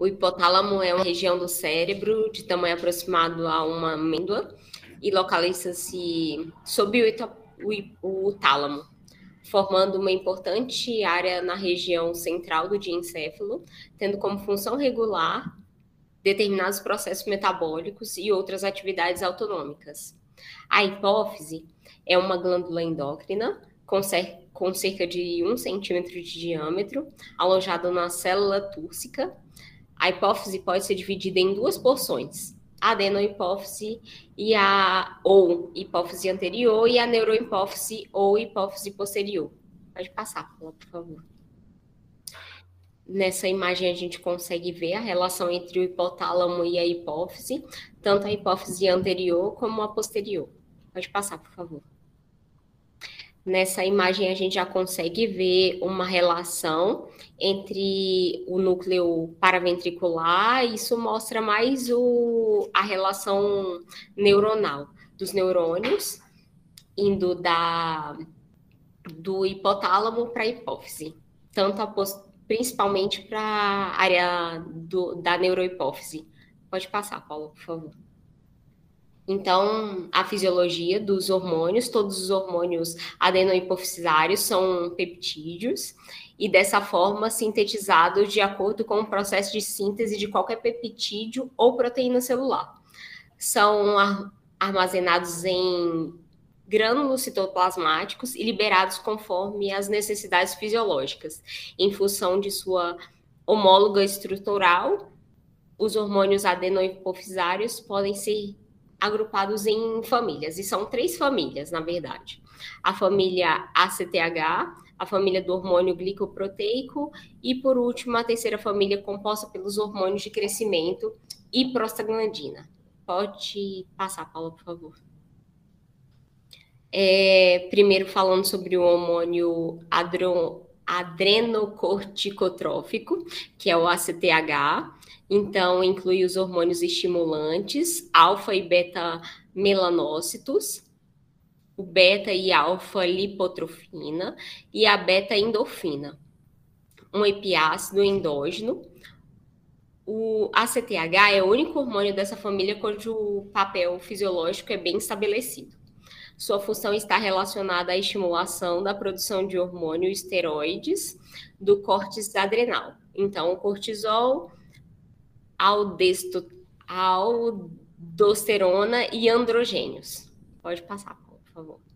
O hipotálamo é uma região do cérebro de tamanho aproximado a uma amêndoa e localiza-se sob o, o, o tálamo, formando uma importante área na região central do diencéfalo, tendo como função regular determinados processos metabólicos e outras atividades autonômicas. A hipófise é uma glândula endócrina com, com cerca de um centímetro de diâmetro, alojada na célula túrcica a hipófise pode ser dividida em duas porções, a adenohipófise e a ou hipófise anterior e a neurohipófise ou hipófise posterior. Pode passar, por favor. Nessa imagem a gente consegue ver a relação entre o hipotálamo e a hipófise, tanto a hipófise anterior como a posterior. Pode passar, por favor. Nessa imagem a gente já consegue ver uma relação entre o núcleo paraventricular, isso mostra mais o, a relação neuronal dos neurônios indo da do hipotálamo para a hipófise, tanto a, principalmente para a área do, da neurohipófise. Pode passar, Paulo, por favor. Então, a fisiologia dos hormônios, todos os hormônios adenohipoficisários são peptídeos e dessa forma sintetizados de acordo com o processo de síntese de qualquer peptídeo ou proteína celular. São armazenados em grânulos citoplasmáticos e liberados conforme as necessidades fisiológicas, em função de sua homóloga estrutural. Os hormônios adenohipofisários podem ser agrupados em famílias, e são três famílias, na verdade. A família ACTH, a família do hormônio glicoproteico e, por último, a terceira família composta pelos hormônios de crescimento e prostaglandina. Pode passar, Paula, por favor. É, primeiro falando sobre o hormônio adro, adrenocorticotrófico, que é o ACTH. Então, inclui os hormônios estimulantes, alfa e beta melanócitos, o beta e alfa lipotrofina e a beta endorfina. Um epiácido endógeno. O ACTH é o único hormônio dessa família cujo papel fisiológico é bem estabelecido. Sua função está relacionada à estimulação da produção de hormônio esteroides do córtex adrenal. Então, o cortisol, aldesto, aldosterona e androgênios. Pode passar, por favor.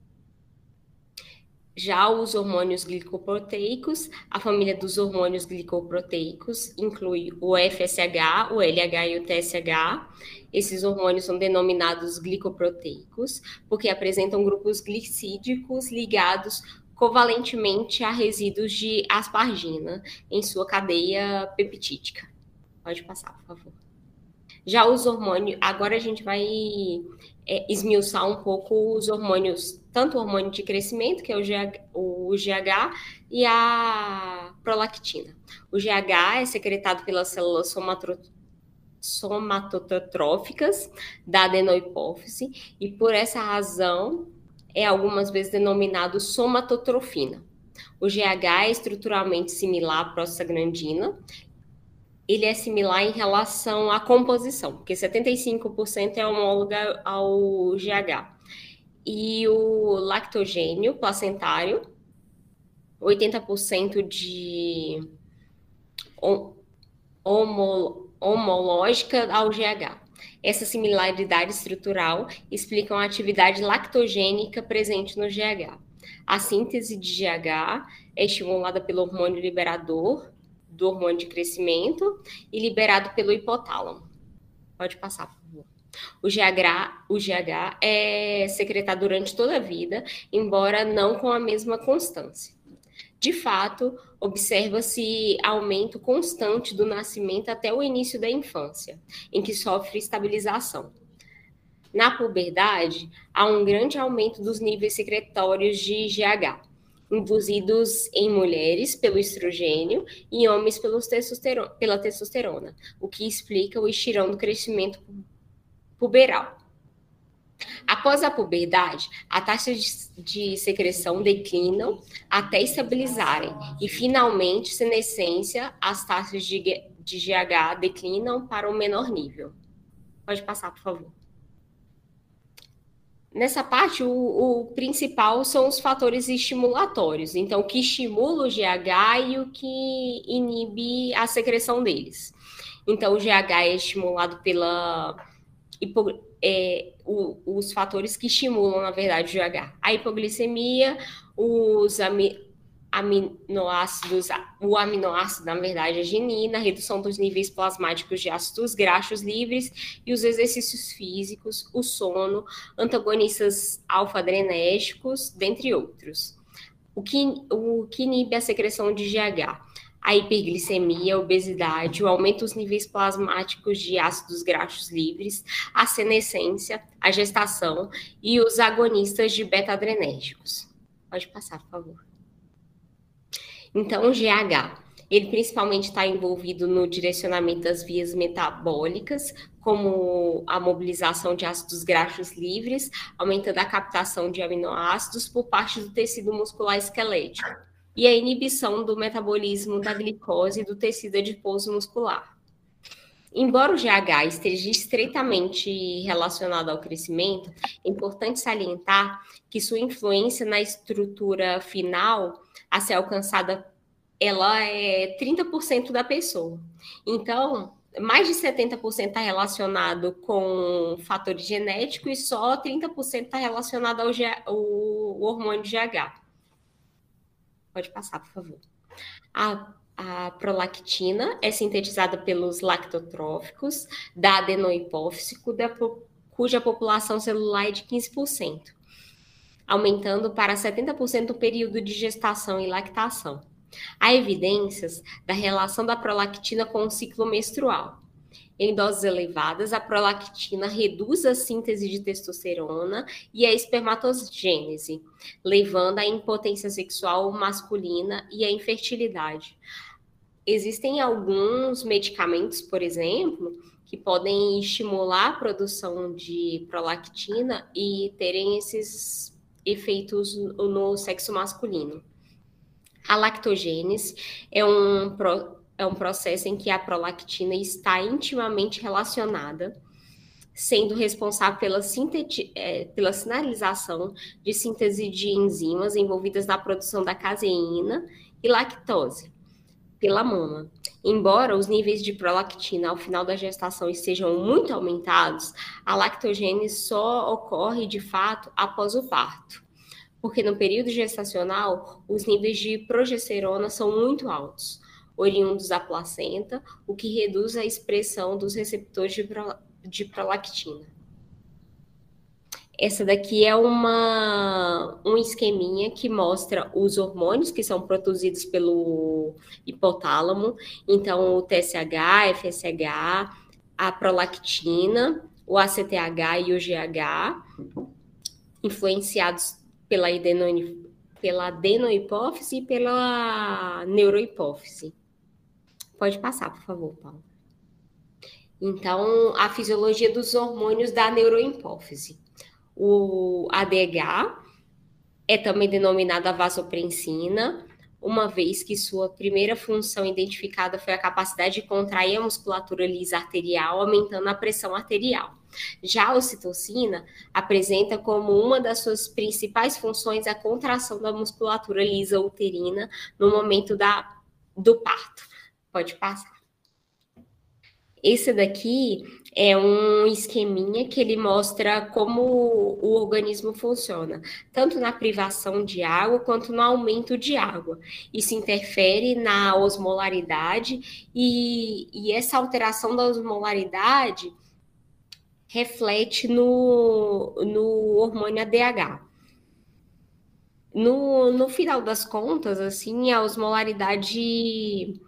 Já os hormônios glicoproteicos, a família dos hormônios glicoproteicos inclui o FSH, o LH e o TSH. Esses hormônios são denominados glicoproteicos porque apresentam grupos glicídicos ligados covalentemente a resíduos de aspargina em sua cadeia peptídica. Pode passar, por favor. Já os hormônios, agora a gente vai é, esmiuçar um pouco os hormônios, tanto o hormônio de crescimento, que é o GH, o GH, e a prolactina. O GH é secretado pelas células somatotróficas da adenohipófise, e por essa razão é algumas vezes denominado somatotrofina. O GH é estruturalmente similar à prostaglandina ele é similar em relação à composição, porque 75% é homóloga ao GH. E o lactogênio placentário, 80% de homo, homológica ao GH. Essa similaridade estrutural explica a atividade lactogênica presente no GH. A síntese de GH é estimulada pelo hormônio liberador do hormônio de crescimento e liberado pelo hipotálamo. Pode passar, por favor. O GH, o GH é secretado durante toda a vida, embora não com a mesma constância. De fato, observa-se aumento constante do nascimento até o início da infância, em que sofre estabilização. Na puberdade, há um grande aumento dos níveis secretórios de GH, induzidos em mulheres pelo estrogênio e em homens testosterona, pela testosterona, o que explica o estirão do crescimento puberal. Após a puberdade, a taxa de, secreção declinam até estabilizarem e, finalmente, senescência, as taxas de, de GH declinam para o menor nível. Pode passar, por favor. Nessa parte, o, o, principal são os fatores estimulatórios. Então, o que estimula o GH e o que inibe a secreção deles. Então, o GH é estimulado pela. É, o, os fatores que estimulam, na verdade, o GH. A hipoglicemia, os, aminoácidos, o aminoácido, na verdade, a genina, a redução dos níveis plasmáticos de ácidos graxos livres e os exercícios físicos, o sono, antagonistas alfa-adrenérgicos, dentre outros. O que, o que inibe a secreção de GH? A hiperglicemia, a obesidade, o aumento dos níveis plasmáticos de ácidos graxos livres, a senescência, a gestação e os agonistas de beta-adrenérgicos. Pode passar, por favor. Então, o GH, ele principalmente está envolvido no direcionamento das vias metabólicas, como a mobilização de ácidos graxos livres, aumentando a captação de aminoácidos por parte do tecido muscular esquelético, e a inibição do metabolismo da glicose do tecido adiposo muscular. Embora o GH esteja estreitamente relacionado ao crescimento, é importante salientar que sua influência na estrutura final a ser alcançada, ela é 30% da pessoa. Então, mais de 70% está relacionado com fatores genéticos e só 30% está relacionado ao, ao hormônio GH. Pode passar, por favor. A, a prolactina é sintetizada pelos lactotróficos da adenohipófise, cuja população celular é de 15% aumentando para 70% o período de gestação e lactação. Há evidências da relação da prolactina com o ciclo menstrual. Em doses elevadas, a prolactina reduz a síntese de testosterona e a espermatogênese, levando à impotência sexual masculina e à infertilidade. Existem alguns medicamentos, por exemplo, que podem estimular a produção de prolactina e terem esses efeitos no sexo masculino. A lactogênese é um, é um processo em que a prolactina está intimamente relacionada, sendo responsável pela, é, pela sinalização de síntese de enzimas envolvidas na produção da caseína e lactose pela mama. Embora os níveis de prolactina ao final da gestação estejam muito aumentados, a lactogênese só ocorre de fato após o parto. porque no período gestacional os níveis de progesterona são muito altos, oriundos da placenta, o que reduz a expressão dos receptores de, pro, de prolactina. Essa daqui é uma, um esqueminha que mostra os hormônios que são produzidos pelo hipotálamo. Então, o TSH, FSH, a prolactina, o ACTH e o GH, influenciados pela, pela adenohipófise e pela neurohipófise. Pode passar, por favor, Paulo. Então, a fisiologia dos hormônios da neurohipófise. O ADH é também denominada vasoprensina, uma vez que sua primeira função identificada foi a capacidade de contrair a musculatura lisa arterial, aumentando a pressão arterial. Já a ocitocina apresenta como uma das suas principais funções a contração da musculatura lisa uterina no momento da, do parto. Pode passar. Esse daqui é um esqueminha que ele mostra como o organismo funciona, tanto na privação de água quanto no aumento de água. Isso interfere na osmolaridade e, e essa alteração da osmolaridade reflete no, no hormônio ADH. No, no final das contas, assim, a osmolaridade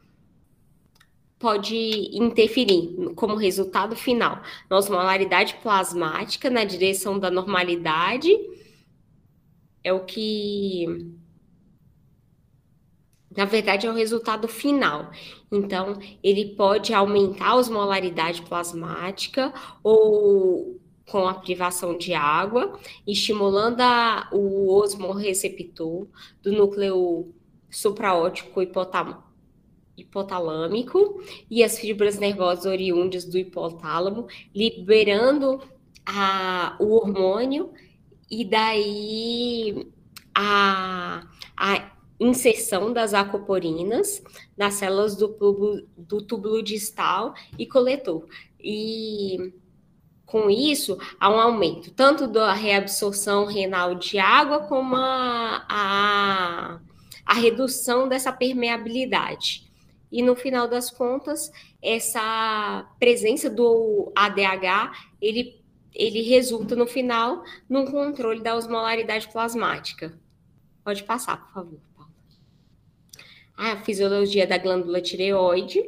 pode interferir como resultado final na osmolaridade plasmática na direção da normalidade é o que na verdade é o resultado final. Então, ele pode aumentar a osmolaridade plasmática ou com a privação de água, estimulando a, o osmorreceptor do núcleo supraótico hipotam, hipotalâmico e as fibras nervosas oriundas do hipotálamo, liberando a, o hormônio e daí a, a inserção das acoporinas nas células do túbulo, do túbulo distal e coletor. E com isso, há um aumento tanto da reabsorção renal de água como a, a, a redução dessa permeabilidade. E no final das contas, essa presença do ADH, ele, ele resulta no final num controle da osmolaridade plasmática. Pode passar, por favor, A fisiologia da glândula tireoide.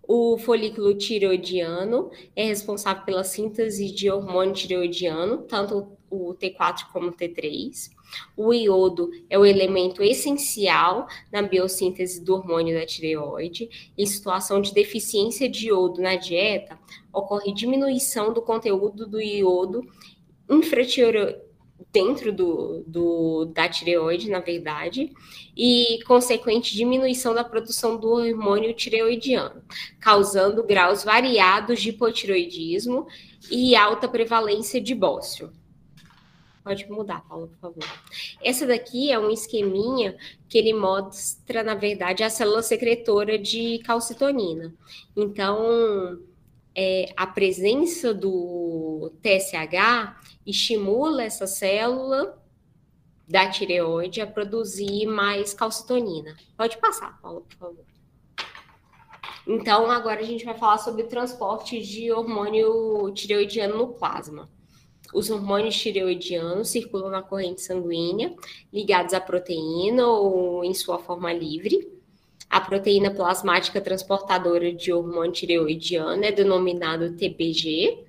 O folículo tireoidiano é responsável pela síntese de hormônio tireoidiano, tanto o T4 como o T3. O iodo é o elemento essencial na biossíntese do hormônio da tireoide. Em situação de deficiência de iodo na dieta, ocorre diminuição do conteúdo do iodo dentro do, do, da tireoide, na verdade, e consequente diminuição da produção do hormônio tireoidiano, causando graus variados de hipotireoidismo e alta prevalência de bócio. Pode mudar, Paula, por favor. Essa daqui é um esqueminha que ele mostra, na verdade, a célula secretora de calcitonina. Então, é, a presença do TSH estimula essa célula da tireoide a produzir mais calcitonina. Pode passar, Paula, por favor. Então, agora a gente vai falar sobre o transporte de hormônio tireoidiano no plasma. Os hormônios tireoidianos circulam na corrente sanguínea, ligados à proteína ou em sua forma livre. A proteína plasmática transportadora de hormônio tireoidiano é denominada TBG.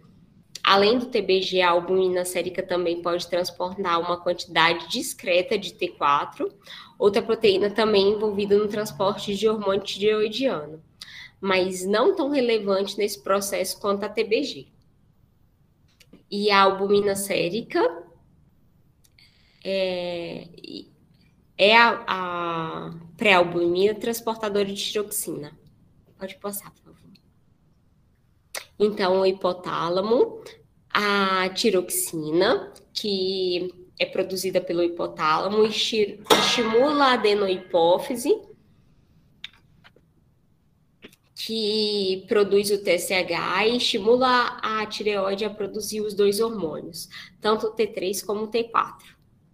Além do TBG, a albumina sérica também pode transportar uma quantidade discreta de T4, outra proteína também envolvida no transporte de hormônio tireoidiano, mas não tão relevante nesse processo quanto a TBG e a albumina sérica é, é a, a pré-albumina transportadora de tiroxina. Pode passar, por favor. Então, o hipotálamo, a tiroxina, que é produzida pelo hipotálamo, estimula a adenohipófise, que produz o TSH e estimula a tireoide a produzir os dois hormônios, tanto o T3 como o T4.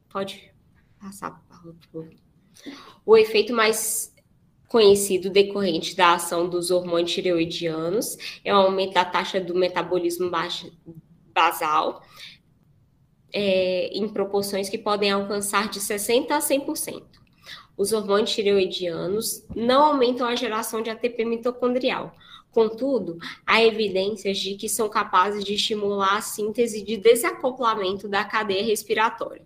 Pode passar, O efeito mais conhecido decorrente da ação dos hormônios tireoidianos é o aumento da taxa do metabolismo basal é, em proporções que podem alcançar de 60% a 100%. Os hormônios tireoidianos não aumentam a geração de ATP mitocondrial, Contudo, há evidências de que são capazes de estimular a síntese de desacoplamento da cadeia respiratória.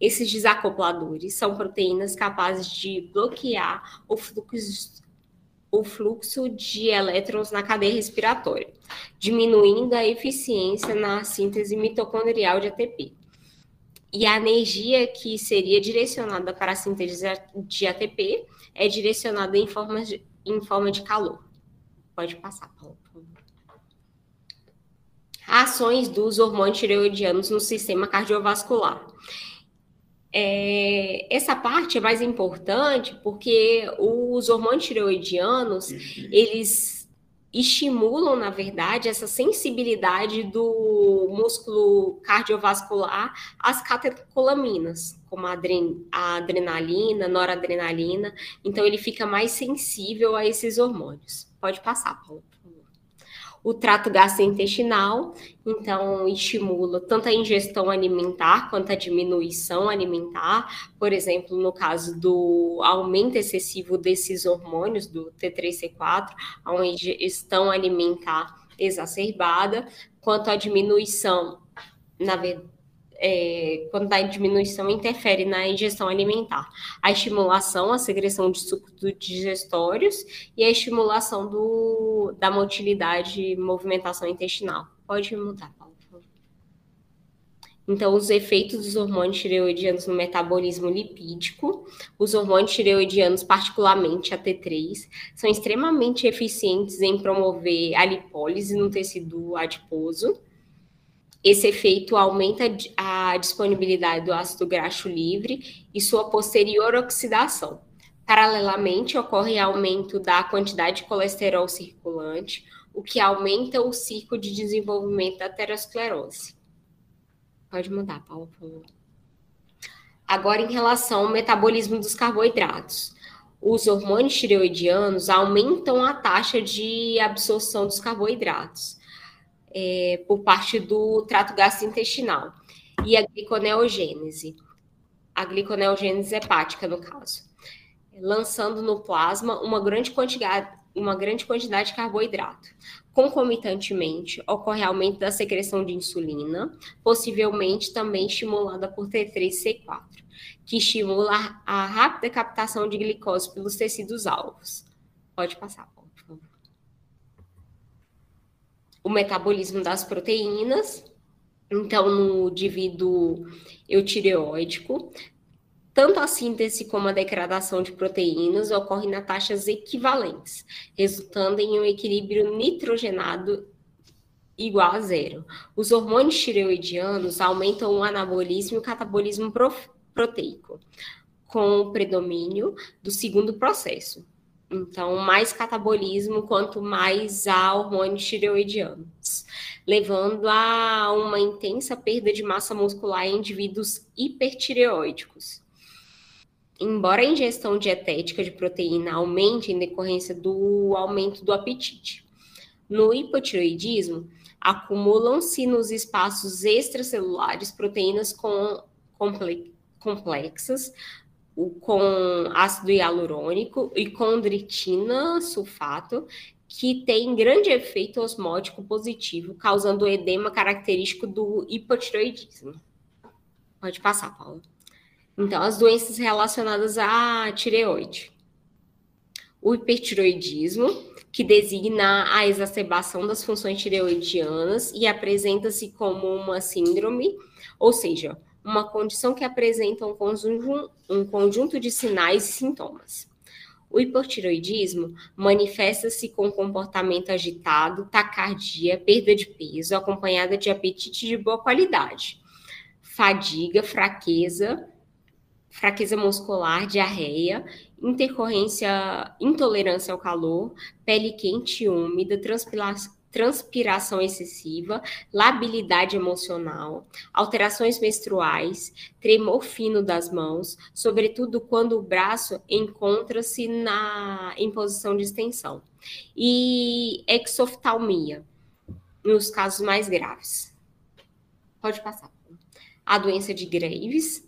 Esses desacopladores são proteínas capazes de bloquear o fluxo, o fluxo de elétrons na cadeia respiratória, diminuindo a eficiência na síntese mitocondrial de ATP. E a energia que seria direcionada para a síntese de ATP é direcionada em forma de, em forma de calor. Pode passar, Paulo. Ações dos hormônios tireoidianos no sistema cardiovascular. É, essa parte é mais importante porque os hormônios tireoidianos, eles estimulam, na verdade, essa sensibilidade do músculo cardiovascular às catecolaminas, como a, adren a adrenalina, noradrenalina. Então, ele fica mais sensível a esses hormônios. Pode passar, Paulo. O trato gastrointestinal, então, estimula tanto a ingestão alimentar quanto a diminuição alimentar. Por exemplo, no caso do aumento excessivo desses hormônios, do T3C4, a ingestão alimentar exacerbada, quanto à diminuição, na verdade, é, quando está diminuição, interfere na ingestão alimentar. A estimulação, a secreção de sucos digestórios e a estimulação do, da motilidade e movimentação intestinal. Pode mudar, Paulo, por favor. Então, os efeitos dos hormônios tireoidianos no metabolismo lipídico, os hormônios tireoidianos, particularmente a T3, são extremamente eficientes em promover a lipólise no tecido adiposo esse efeito aumenta a disponibilidade do ácido graxo livre e sua posterior oxidação. Paralelamente, ocorre aumento da quantidade de colesterol circulante, o que aumenta o ciclo de desenvolvimento da aterosclerose. Pode mudar, Paulo, por favor. Agora, em relação ao metabolismo dos carboidratos. Os hormônios tireoidianos aumentam a taxa de absorção dos carboidratos é, por parte do trato gastrointestinal e a gliconeogênese, a gliconeogênese hepática, no caso, lançando no plasma uma grande quantidade, uma grande quantidade de carboidrato. Concomitantemente, ocorre aumento da secreção de insulina, possivelmente também estimulada por T3C4, que estimula a rápida captação de glicose pelos tecidos alvos. Pode passar o metabolismo das proteínas, então no indivíduo eutireóidico, tanto a síntese como a degradação de proteínas ocorrem na taxas equivalentes, resultando em um equilíbrio nitrogenado igual a zero. Os hormônios tireoidianos aumentam o anabolismo e o catabolismo proteico, com o predomínio do segundo processo. Então, mais catabolismo, quanto mais há hormônios tireoidianos, levando a uma intensa perda de massa muscular em indivíduos hipertireoídicos. Embora a ingestão dietética de proteína aumente em decorrência do aumento do apetite. No hipotireoidismo, acumulam-se nos espaços extracelulares proteínas com complexas, com ácido hialurônico e condritina sulfato, que tem grande efeito osmótico positivo, causando o edema característico do hipotiroidismo. Pode passar, Paula. Então, as doenças relacionadas à tireoide. O hipertiroidismo, que designa a exacerbação das funções tireoidianas e apresenta-se como uma síndrome, ou seja, uma condição que apresenta um conjunto, um conjunto de sinais e sintomas. O hipotiroidismo manifesta-se com comportamento agitado, taquicardia, perda de peso, acompanhada de apetite de boa qualidade, fadiga, fraqueza, fraqueza muscular, diarreia, intercorrência, intolerância ao calor, pele quente e úmida, transpiração excessiva, labilidade emocional, alterações menstruais, tremor fino das mãos, sobretudo quando o braço encontra-se na em posição de extensão, e exoftalmia, nos casos mais graves. Pode passar. A doença de Graves,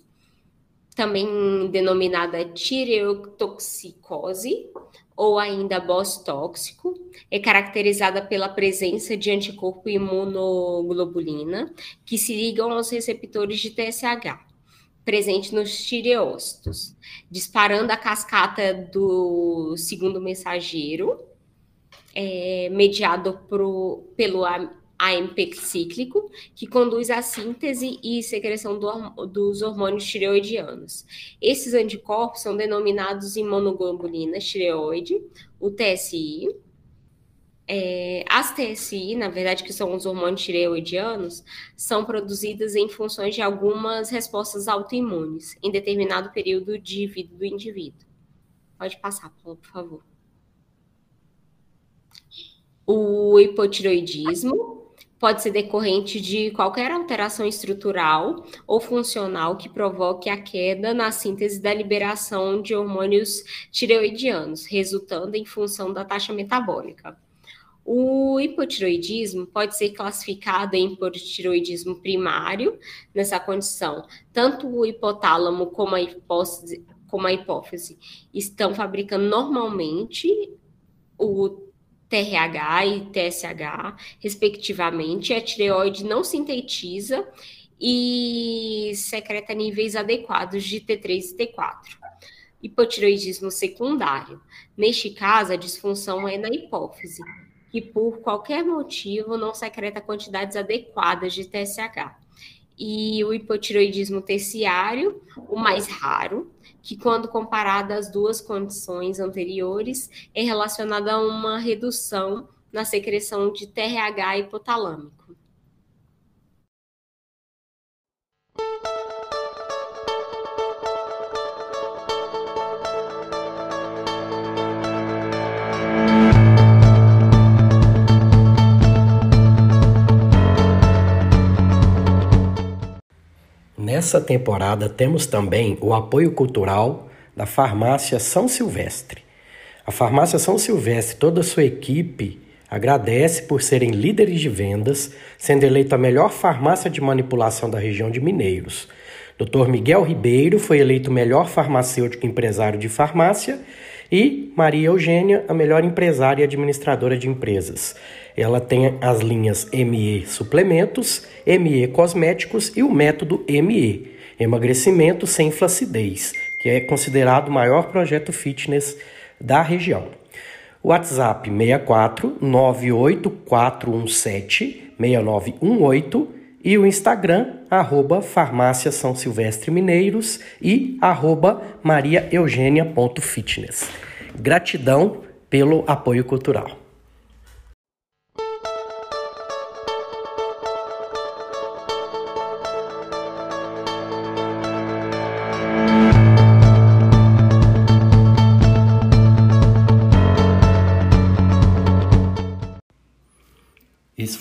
também denominada tireotoxicose, ou ainda BOS tóxico, é caracterizada pela presença de anticorpo imunoglobulina que se ligam aos receptores de TSH, presente nos tireócitos, disparando a cascata do segundo mensageiro, é, mediado pro, pelo AMP cíclico, que conduz à síntese e secreção do, dos hormônios tireoidianos. Esses anticorpos são denominados imunoglobulina tireoide, o TSI. É, as TSI, na verdade, que são os hormônios tireoidianos, são produzidas em funções de algumas respostas autoimunes em determinado período de vida do indivíduo. Pode passar, por favor. O hipotiroidismo pode ser decorrente de qualquer alteração estrutural ou funcional que provoque a queda na síntese da liberação de hormônios tireoidianos, resultando em função da taxa metabólica. O hipotiroidismo pode ser classificado em hipotiroidismo primário, nessa condição. Tanto o hipotálamo como a hipófise, como a hipófise estão fabricando normalmente o TRH e TSH, respectivamente, a tireoide não sintetiza e secreta níveis adequados de T3 e T4. Hipotireoidismo secundário. Neste caso, a disfunção é na hipófise, que por qualquer motivo não secreta quantidades adequadas de TSH. E o hipotireoidismo terciário, o mais raro, que, quando comparada às duas condições anteriores, é relacionada a uma redução na secreção de TRH hipotalâmico. Nessa temporada temos também o apoio cultural da Farmácia São Silvestre. A Farmácia São Silvestre, toda a sua equipe, agradece por serem líderes de vendas, sendo eleita a melhor farmácia de manipulação da região de Mineiros. Dr. Miguel Ribeiro foi eleito melhor farmacêutico empresário de farmácia e Maria Eugênia, a melhor empresária e administradora de empresas. Ela tem as linhas ME Suplementos, ME Cosméticos e o método ME, Emagrecimento sem Flacidez, que é considerado o maior projeto fitness da região. WhatsApp 64 98417 6918 e o Instagram, arroba Farmácia São Silvestre Mineiros e arroba mariaeugênia.fitness. Gratidão pelo apoio cultural.